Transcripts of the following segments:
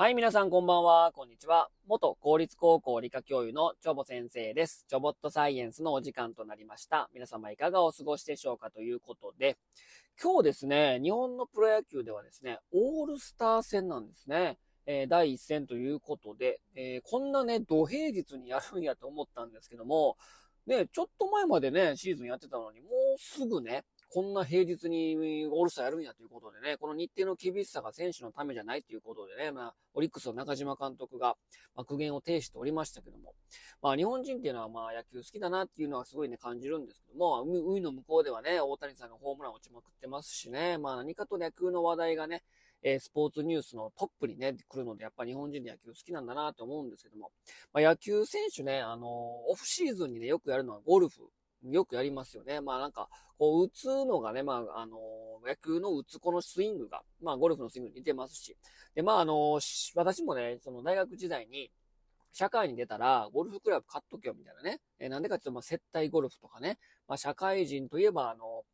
はい、皆さんこんばんは、こんにちは。元公立高校理科教諭のチョボ先生です。チョボットサイエンスのお時間となりました。皆様いかがお過ごしでしょうかということで、今日ですね、日本のプロ野球ではですね、オールスター戦なんですね。えー、第一戦ということで、えー、こんなね、土平日にやるんやと思ったんですけども、ね、ちょっと前までね、シーズンやってたのに、もうすぐね、こんな平日にオールスターやるんやということでね、この日程の厳しさが選手のためじゃないということでね、まあ、オリックスの中島監督が、まあ、苦言を呈しておりましたけども、まあ、日本人っていうのはまあ、野球好きだなっていうのはすごいね、感じるんですけども、海の向こうではね、大谷さんがホームラン落ちまくってますしね、まあ、何かと野球の話題がね、えスポーツニュースのトップにね、来るので、やっぱ日本人で野球好きなんだなと思うんですけども、まあ、野球選手ね、あのオフシーズンにね、よくやるのはゴルフ。よくやりますよね。まあなんか、こう、打つのがね、まあ、あの野球の打つこのスイングが、まあゴルフのスイングに似てますし。で、まああの私もね、その大学時代に、社会に出たら、ゴルフクラブ買っとけよ、みたいなね。えー、なんでかっていうと、まあ、接待ゴルフとかね。まあ、社会人といえば、あの、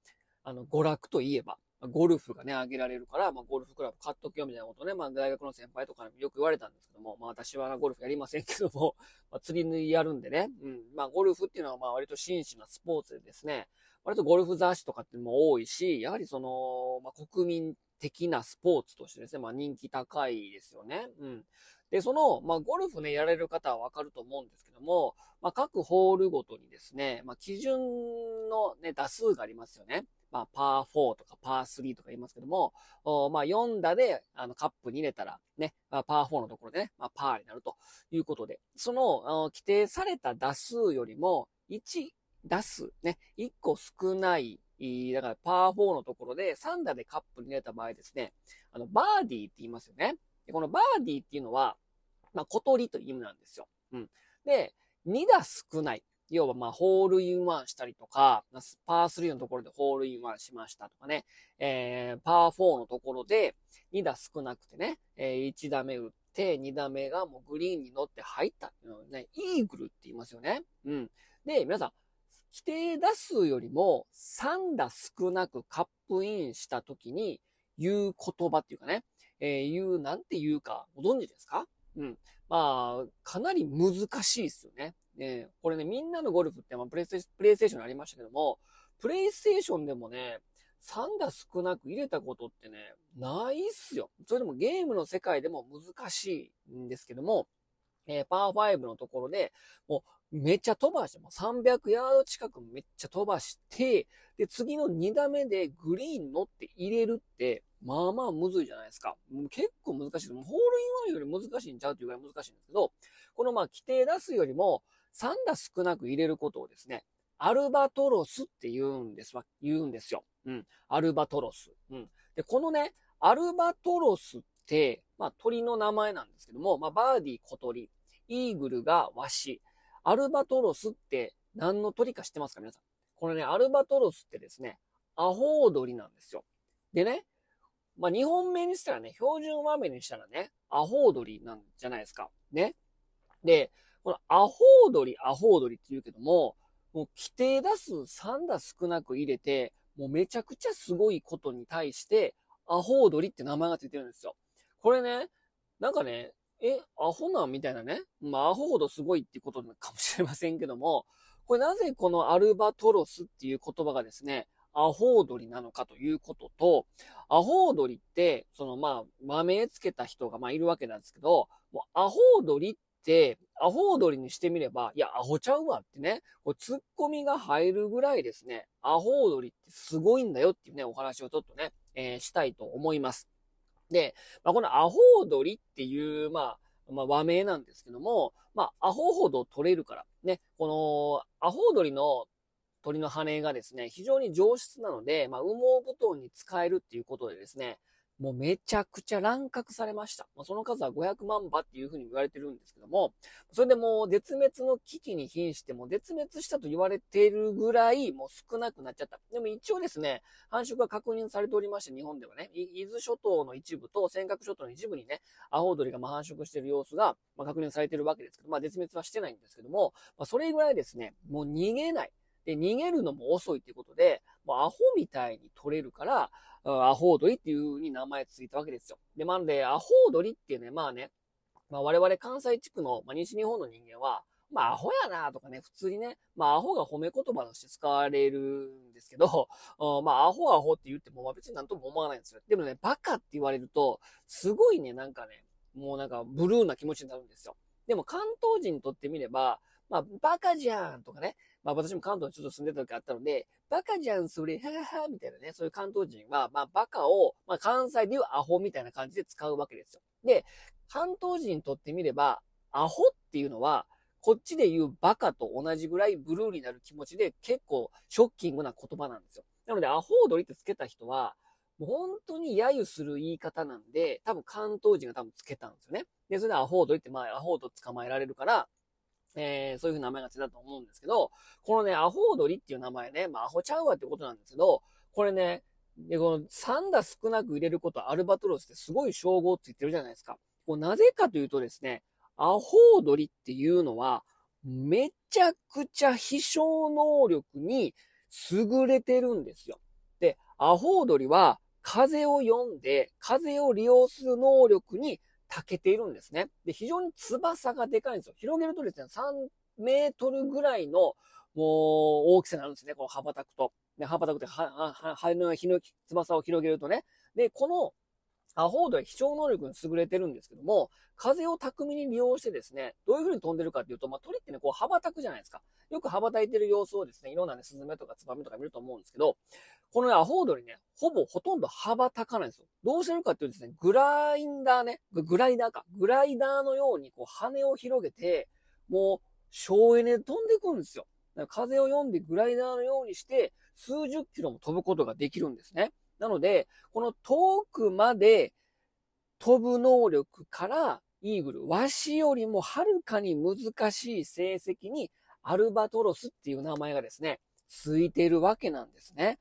あの、娯楽といえば、ゴルフがね、あげられるから、まあ、ゴルフクラブ買っとけよみたいなことね、まあ、大学の先輩とかによく言われたんですけども、まあ、私はゴルフやりませんけども、まあ、釣りやるんでね、うん、まあ、ゴルフっていうのは、まあ、割と真摯なスポーツでですね、割とゴルフ雑誌とかってのも多いし、やはりその、まあ、国民的なスポーツとしてですね、まあ、人気高いですよね。うん。で、その、まあ、ゴルフね、やられる方はわかると思うんですけども、まあ、各ホールごとにですね、まあ、基準のね、打数がありますよね。まあ、パー4とかパー3とか言いますけども、まあ、4打で、あの、カップに入れたら、ね、まあ、パー4のところでね、まあ、パーになるということで、その、規定された打数よりも、1打数、ね、1個少ない、だからパー4のところで3打でカップに入れた場合ですね、あの、バーディーって言いますよね。でこのバーディーっていうのは、まあ、小鳥という意味なんですよ。うん。で、2打少ない。要はまあ、ホールインワンしたりとか、パー3のところでホールインワンしましたとかね、えー、パー4のところで2打少なくてね、えー、1打目打って、2打目がもうグリーンに乗って入ったっていうのをね、イーグルって言いますよね。うん。で、皆さん、規定打数よりも3打少なくカップインした時に言う言葉っていうかね、えー、言う、なんて言うかご存知ですか？うん。まあ、かなり難しいですよね。ね、これね、みんなのゴルフって、まあ、プレイステーションありましたけども、プレイステーションでもね、3打少なく入れたことってね、ないっすよ。それでもゲームの世界でも難しいんですけども、えー、パー5のところで、もうめっちゃ飛ばして、もう300ヤード近くめっちゃ飛ばして、で、次の2打目でグリーン乗って入れるって、まあまあむずいじゃないですか。結構難しいです。ホールインワンより難しいんちゃうっていうぐらい難しいんですけど、このまあ規定出すよりも3打少なく入れることをですね、アルバトロスって言うんですわ、言うんですよ。うん。アルバトロス。うん。で、このね、アルバトロスって、まあ鳥の名前なんですけども、まあバーディー小鳥、イーグルがワシ、アルバトロスって何の鳥か知ってますか？皆さん。これね、アルバトロスってですね、アホウドリなんですよ。でね、まあ、日本名にしたらね、標準和名にしたらね、アホウドリなんじゃないですか。ね。で、このアホウドリ、アホウドリって言うけども、もう規定打数3打少なく入れて、もうめちゃくちゃすごいことに対して、アホウドリって名前がついてるんですよ。これね、なんかね、え、アホなんみたいなね。まあ、アホほどすごいってことかもしれませんけども、これなぜこのアルバトロスっていう言葉がですね、アホウドリなのかということと、アホウドリって、そのまあ、豆つけた人がまあいるわけなんですけど、もうアホウドリって、アホウドリにしてみれば、いや、アホちゃうわってね、こうツッコミが入るぐらいですね、アホウドリってすごいんだよっていうね、お話をちょっとね、えー、したいと思います。で、まあ、このアホウドリっていう、まあ、まあ、和名なんですけども、まあ、アホほど取れるから、ね、この、アホウドリの鳥の羽がですね、非常に上質なので、まあ、羽毛布団に使えるっていうことでですね、もうめちゃくちゃ乱獲されました。まあ、その数は500万羽っていうふうに言われてるんですけども、それでもう絶滅の危機に瀕しても絶滅したと言われているぐらいもう少なくなっちゃった。でも一応ですね、繁殖が確認されておりまして、日本ではね、伊豆諸島の一部と尖閣諸島の一部にね、アホウドリがま繁殖してる様子が、ま確認されてるわけですけど、まあ絶滅はしてないんですけども、まあ、それぐらいですね、もう逃げない。で、逃げるのも遅いっていうことで、もうアホみたいに取れるから、アホウドリっていう風に名前ついたわけですよ。で、まるで、アホウドリっていうね、まあね、まあ我々関西地区の、まあ、西日本の人間は、まあ、アホやなとかね、普通にね、まあ、アホが褒め言葉として使われるんですけど、まあ、アホアホって言っても、まあ別になんとも思わないんですよ。でもね、バカって言われると、すごいね、なんかね、もうなんかブルーな気持ちになるんですよ。でも関東人にとってみれば、まあ、バカじゃんとかね。まあ私も関東にちょっと住んでた時あったので、バカじゃん、それ、ははは、みたいなね、そういう関東人は、まあバカを、まあ関西で言うアホみたいな感じで使うわけですよ。で、関東人にとってみれば、アホっていうのは、こっちで言うバカと同じぐらいブルーになる気持ちで結構ショッキングな言葉なんですよ。なので、アホ踊りってつけた人は、もう本当に揶揄する言い方なんで、多分関東人が多分つけたんですよね。で、それでアホ踊りって、まあ、アホと捕まえられるから、そういうふうな名前がついたと思うんですけど、このね、アホ踊りっていう名前ね、まあ、アホちゃうわってことなんですけど、これね、で、この3打少なく入れることアルバトロスってすごい称号ついてるじゃないですか。こうなぜかというとですね、アホ踊りっていうのは、めちゃくちゃ飛翔能力に優れてるんですよ。で、アホ踊りは風を読んで、風を利用する能力に長けているんですね。で、非常に翼がでかいんですよ。広げるとですね、3メートルぐらいの、もう、大きさになるんですね。この羽ばたくと。で、羽ばたくって、は、は、羽の日の翼を広げるとね。で、このアホードは飛翔能力に優れてるんですけども、風を巧みに利用してですね、どういう風に飛んでるかっていうと、まあ、鳥ってね、こう羽ばたくじゃないですか。よく羽ばたいてる様子をですね、いろんなね、スズメとかツバメとか見ると思うんですけど、この、アホウドリね、ほぼほとんど羽ばたかないんですよ。どうしてるかっていうとですね、グラインダーね、グライダーか。グライダーのようにこう羽を広げて、もう省エネで飛んでいくんですよ。風を読んでグライダーのようにして、数十キロも飛ぶことができるんですね。なので、この遠くまで飛ぶ能力からイーグル、ワシよりもはるかに難しい成績にアルバトロスっていう名前がですね、ついているわけなんですね。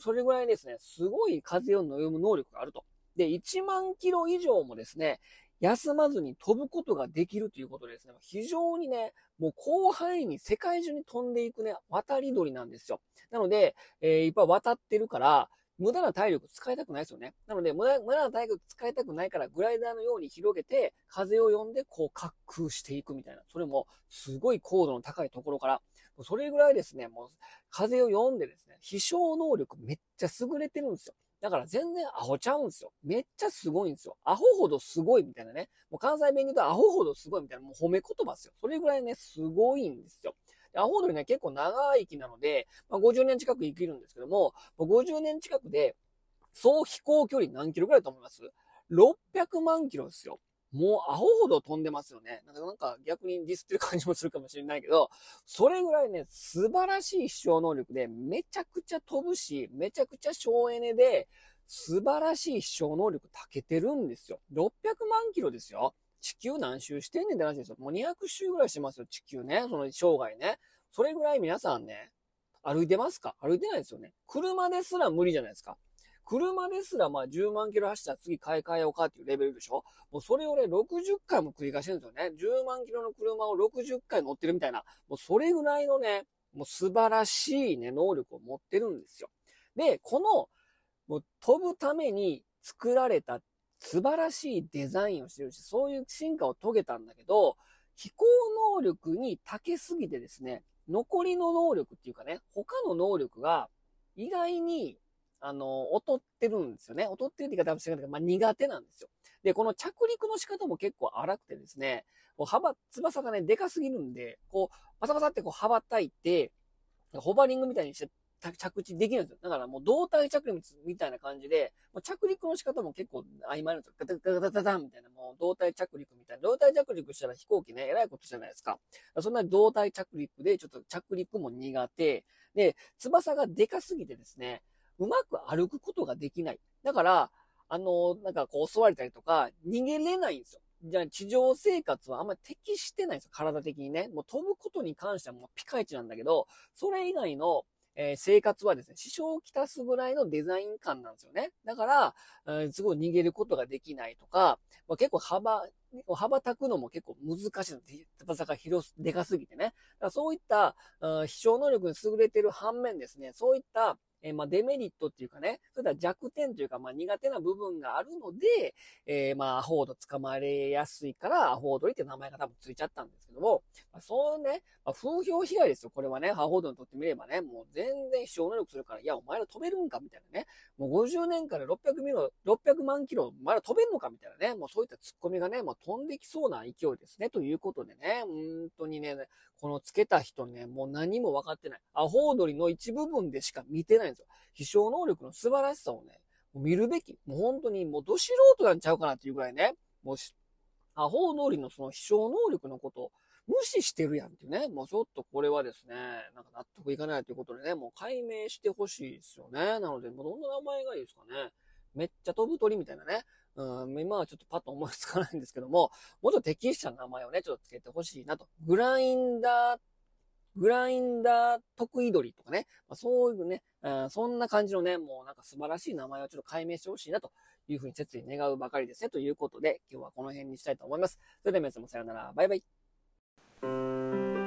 それぐらいですね、すごい風を読む能力があると。で、1万キロ以上もですね、休まずに飛ぶことができるということでですね、非常にね、もう広範囲に世界中に飛んでいくね、渡り鳥なんですよ。なので、えー、いっぱい渡ってるから、無駄な体力使いたくないですよね。なので、無駄無駄な体力使いたくないから、グライダーのように広げて、風を読んで、こう、滑空していくみたいな。それも、すごい高度の高いところから、それぐらいですね、もう、風を読んでですね、飛翔能力めっちゃ優れてるんですよ。だから全然アホちゃうんですよ。めっちゃすごいんですよ。アホほどすごいみたいなね。もう関西弁で言うとアホほどすごいみたいな、もう褒め言葉ですよ。それぐらいね、すごいんですよ。アホ鳥ね、結構長生きなので、まあ、50年近く生きるんですけども、50年近くで、総飛行距離何キロぐらいだと思います ?600 万キロですよ。もうアホほど飛んでますよね。なんか逆にディスってる感じもするかもしれないけど、それぐらいね、素晴らしい飛翔能力で、めちゃくちゃ飛ぶし、めちゃくちゃ省エネで、素晴らしい飛翔能力たけてるんですよ。600万キロですよ。地球何周してんねんって話ですよ。もう200周ぐらいしてますよ、地球ね。その生涯ね。それぐらい皆さんね、歩いてますか？歩いてないですよね。車ですら無理じゃないですか。車ですらまあ10万キロ走ったら次買い替えようかっていうレベルでしょ？もうそれをね、60回も繰り返してるんですよね。10万キロの車を60回乗ってるみたいな。もうそれぐらいのね、もう素晴らしいね、能力を持ってるんですよ。で、この、もう飛ぶために作られた素晴らしいデザインをしてるし、そういう進化を遂げたんだけど、飛行能力に長けすぎてですね、残りの能力っていうかね、他の能力が意外にあの、劣ってるんですよね。劣ってるって言い方は違うけど、まあ、苦手なんですよ。で、この着陸の仕方も結構荒くてですね、こう幅、翼がね、でかすぎるんで、こう、パサパサってこう羽ばたいて、ホバリングみたいにして着地できるんですよ。だからもう胴体着陸みたいな感じで、もう着陸の仕方も結構曖昧なんですよ。ガタガタガタガタみたいな、もう胴体着陸みたいな。胴体着陸したら飛行機ね、えらいことじゃないですか。そんな胴体着陸で、ちょっと着陸も苦手。で、翼がでかすぎてですね、うまく歩くことができない。だから、あの、なんかこう襲われたりとか、逃げれないんですよ。じゃあ地上生活はあんまり適してないんですよ。体的にね。もう飛ぶことに関してはもうピカイチなんだけど、それ以外の、えー、生活はですね、支障をきたすぐらいのデザイン感なんですよね。だから、えー、すごい逃げることができないとか、まあ、結構幅、羽ばたくのも結構難しいの。翼が広すでかすぎてね。だからそういった、飛翔能力に優れてる反面ですね、そういったえー、まあ、デメリットっていうかね、それでは弱点というか、まあ、苦手な部分があるので、えー、まあ、アホード捕まれやすいから、アホードリって名前が多分ついちゃったんですけども、まあ、そうね、まあ、風評被害ですよ。これはね、アホードにとってみればね、もう全然飛翔能力するから、いや、お前ら飛べるんかみたいなね。もう50年から600ミロ、600万キロ、お前ら飛べんのかみたいなね。もうそういったツッコミがね、もう飛んできそうな勢いですね。ということでね、本当にね、このつけた人ね、もう何も分かってない。アホウドリの一部分でしか見てないんですよ。飛翔能力の素晴らしさをね、見るべき。もう本当にもうど素人なんちゃうかなっていうぐらいね、もうアホウドリのその飛翔能力のことを無視してるやんっていうね。もうちょっとこれはですね、なんか納得いかないということでね、もう解明してほしいですよね。なので、もうどんな名前がいいですかね。めっちゃ飛ぶ鳥みたいなね。うん、今はちょっとパッと思いつかないんですけども、もうちょっと適した名前をね、ちょっとつけてほしいなと。グラインダー、グラインダー得意鳥とかね、まあ、そういうね、うん、そんな感じのね、もうなんか素晴らしい名前をちょっと解明してほしいなというふうに切に願うばかりですね。ということで、今日はこの辺にしたいと思います。それでは皆さんもさよなら。バイバイ。